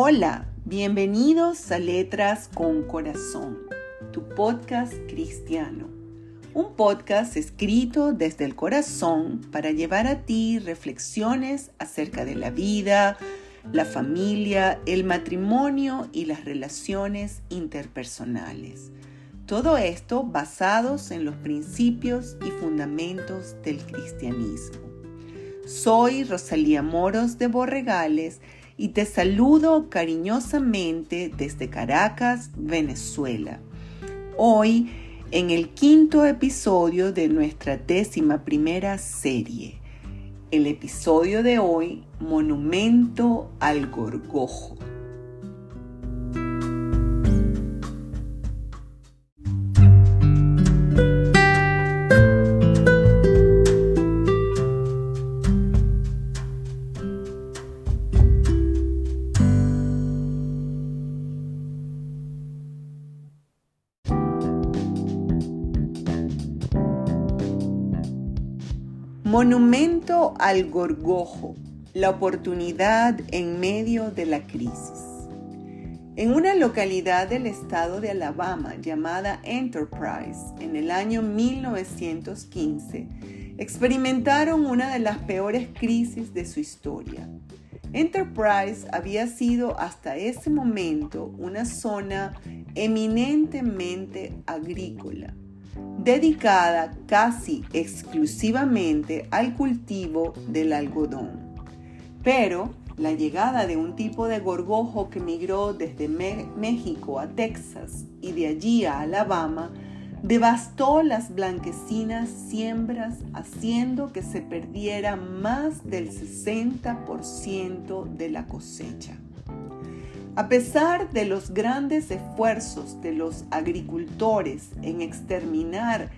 Hola, bienvenidos a Letras con Corazón, tu podcast cristiano. Un podcast escrito desde el corazón para llevar a ti reflexiones acerca de la vida, la familia, el matrimonio y las relaciones interpersonales. Todo esto basados en los principios y fundamentos del cristianismo. Soy Rosalía Moros de Borregales y te saludo cariñosamente desde Caracas, Venezuela. Hoy en el quinto episodio de nuestra décima primera serie. El episodio de hoy, Monumento al Gorgojo. Monumento al Gorgojo, la oportunidad en medio de la crisis. En una localidad del estado de Alabama llamada Enterprise, en el año 1915, experimentaron una de las peores crisis de su historia. Enterprise había sido hasta ese momento una zona eminentemente agrícola dedicada casi exclusivamente al cultivo del algodón. Pero la llegada de un tipo de gorgojo que migró desde México a Texas y de allí a Alabama devastó las blanquecinas siembras haciendo que se perdiera más del 60% de la cosecha. A pesar de los grandes esfuerzos de los agricultores en exterminar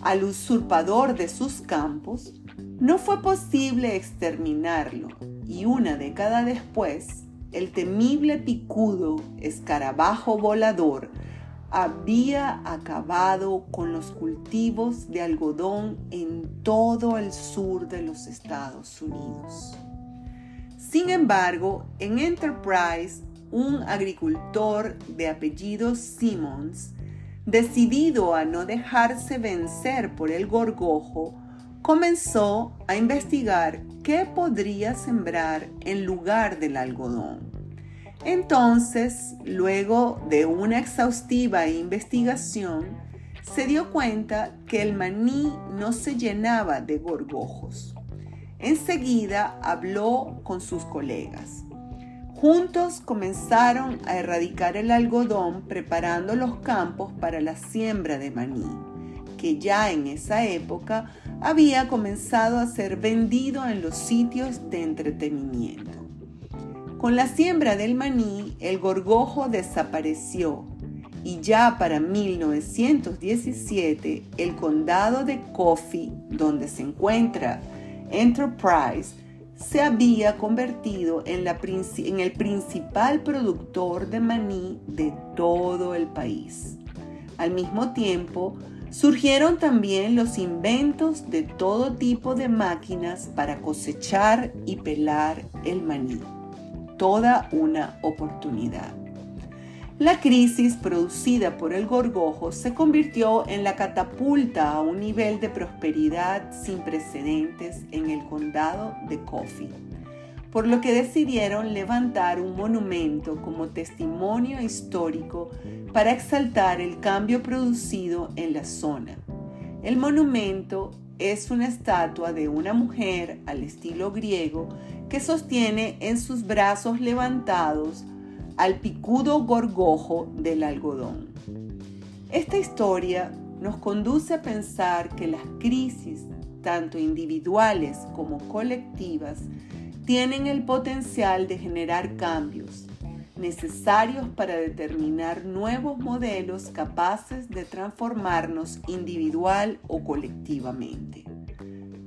al usurpador de sus campos, no fue posible exterminarlo y una década después, el temible picudo escarabajo volador había acabado con los cultivos de algodón en todo el sur de los Estados Unidos. Sin embargo, en Enterprise un agricultor de apellido Simmons, decidido a no dejarse vencer por el gorgojo, comenzó a investigar qué podría sembrar en lugar del algodón. Entonces, luego de una exhaustiva investigación, se dio cuenta que el maní no se llenaba de gorgojos. Enseguida habló con sus colegas. Juntos comenzaron a erradicar el algodón preparando los campos para la siembra de maní, que ya en esa época había comenzado a ser vendido en los sitios de entretenimiento. Con la siembra del maní, el gorgojo desapareció y ya para 1917 el condado de Coffee, donde se encuentra Enterprise, se había convertido en, en, el principal productor de maní de todo el país. Al mismo tiempo, surgieron también los inventos de todo tipo de máquinas para cosechar y pelar el maní. Toda una oportunidad. La crisis producida por el gorgojo se convirtió en la catapulta a un nivel de prosperidad sin precedentes en el condado de Coffee, por lo que decidieron levantar un monumento como testimonio histórico para exaltar el cambio producido en la zona. El monumento es una estatua de una mujer al estilo griego que sostiene en sus brazos levantados al picudo gorgojo del algodón. Esta historia nos conduce a pensar que las crisis, tanto individuales como colectivas, tienen el potencial de generar cambios necesarios para determinar nuevos modelos capaces de transformarnos individual o colectivamente.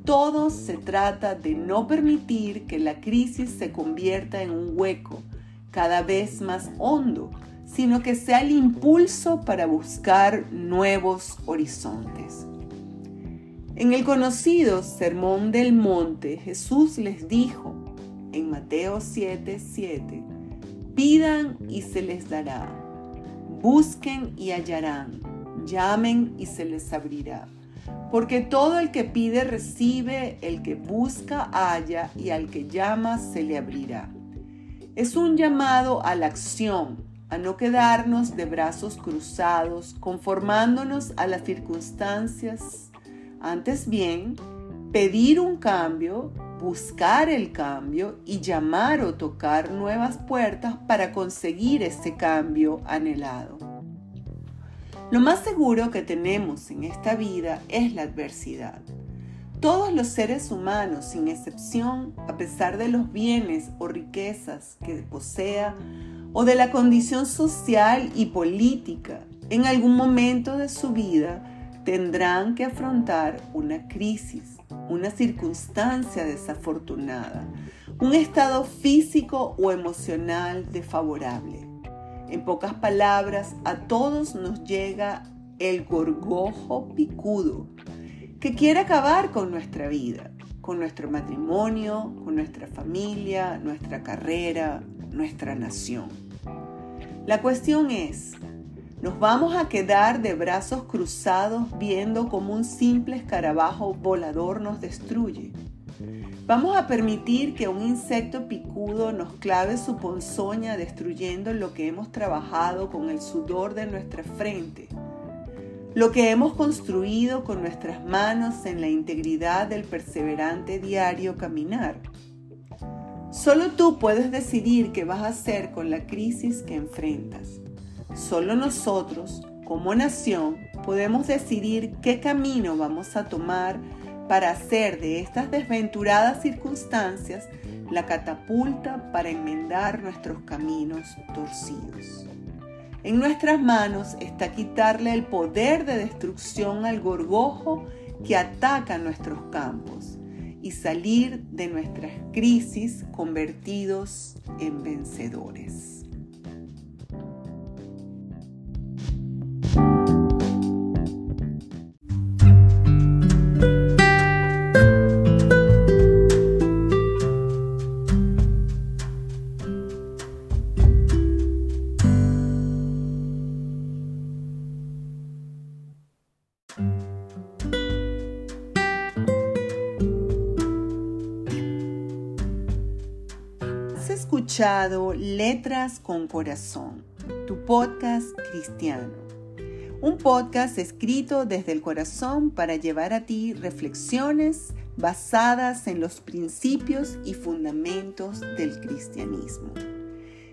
Todo se trata de no permitir que la crisis se convierta en un hueco cada vez más hondo, sino que sea el impulso para buscar nuevos horizontes. En el conocido Sermón del Monte, Jesús les dijo en Mateo 7:7, Pidan y se les dará. Busquen y hallarán. Llamen y se les abrirá. Porque todo el que pide recibe, el que busca halla y al que llama se le abrirá. Es un llamado a la acción, a no quedarnos de brazos cruzados, conformándonos a las circunstancias. Antes bien, pedir un cambio, buscar el cambio y llamar o tocar nuevas puertas para conseguir ese cambio anhelado. Lo más seguro que tenemos en esta vida es la adversidad. Todos los seres humanos, sin excepción, a pesar de los bienes o riquezas que posea o de la condición social y política, en algún momento de su vida tendrán que afrontar una crisis, una circunstancia desafortunada, un estado físico o emocional desfavorable. En pocas palabras, a todos nos llega el gorgojo picudo que quiere acabar con nuestra vida, con nuestro matrimonio, con nuestra familia, nuestra carrera, nuestra nación. La cuestión es, ¿nos vamos a quedar de brazos cruzados viendo cómo un simple escarabajo volador nos destruye? ¿Vamos a permitir que un insecto picudo nos clave su ponzoña destruyendo lo que hemos trabajado con el sudor de nuestra frente? Lo que hemos construido con nuestras manos en la integridad del perseverante diario caminar. Solo tú puedes decidir qué vas a hacer con la crisis que enfrentas. Solo nosotros, como nación, podemos decidir qué camino vamos a tomar para hacer de estas desventuradas circunstancias la catapulta para enmendar nuestros caminos torcidos. En nuestras manos está quitarle el poder de destrucción al gorgojo que ataca nuestros campos y salir de nuestras crisis convertidos en vencedores. Escuchado Letras con Corazón, tu podcast cristiano. Un podcast escrito desde el corazón para llevar a ti reflexiones basadas en los principios y fundamentos del cristianismo.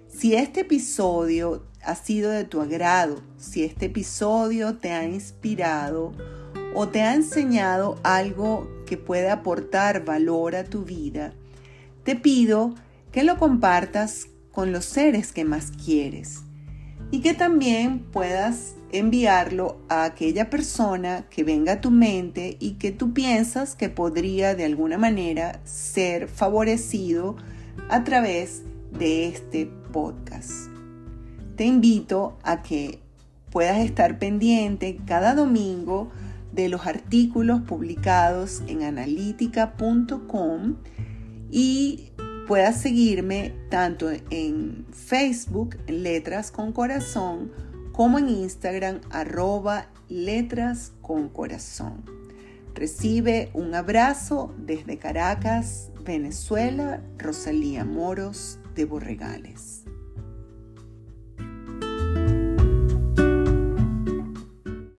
Si este episodio ha sido de tu agrado, si este episodio te ha inspirado o te ha enseñado algo que pueda aportar valor a tu vida, te pido que lo compartas con los seres que más quieres y que también puedas enviarlo a aquella persona que venga a tu mente y que tú piensas que podría de alguna manera ser favorecido a través de este podcast. Te invito a que puedas estar pendiente cada domingo de los artículos publicados en analítica.com y puedas seguirme tanto en Facebook, Letras con Corazón, como en Instagram, arroba Letras con Corazón. Recibe un abrazo desde Caracas, Venezuela, Rosalía Moros de Borregales.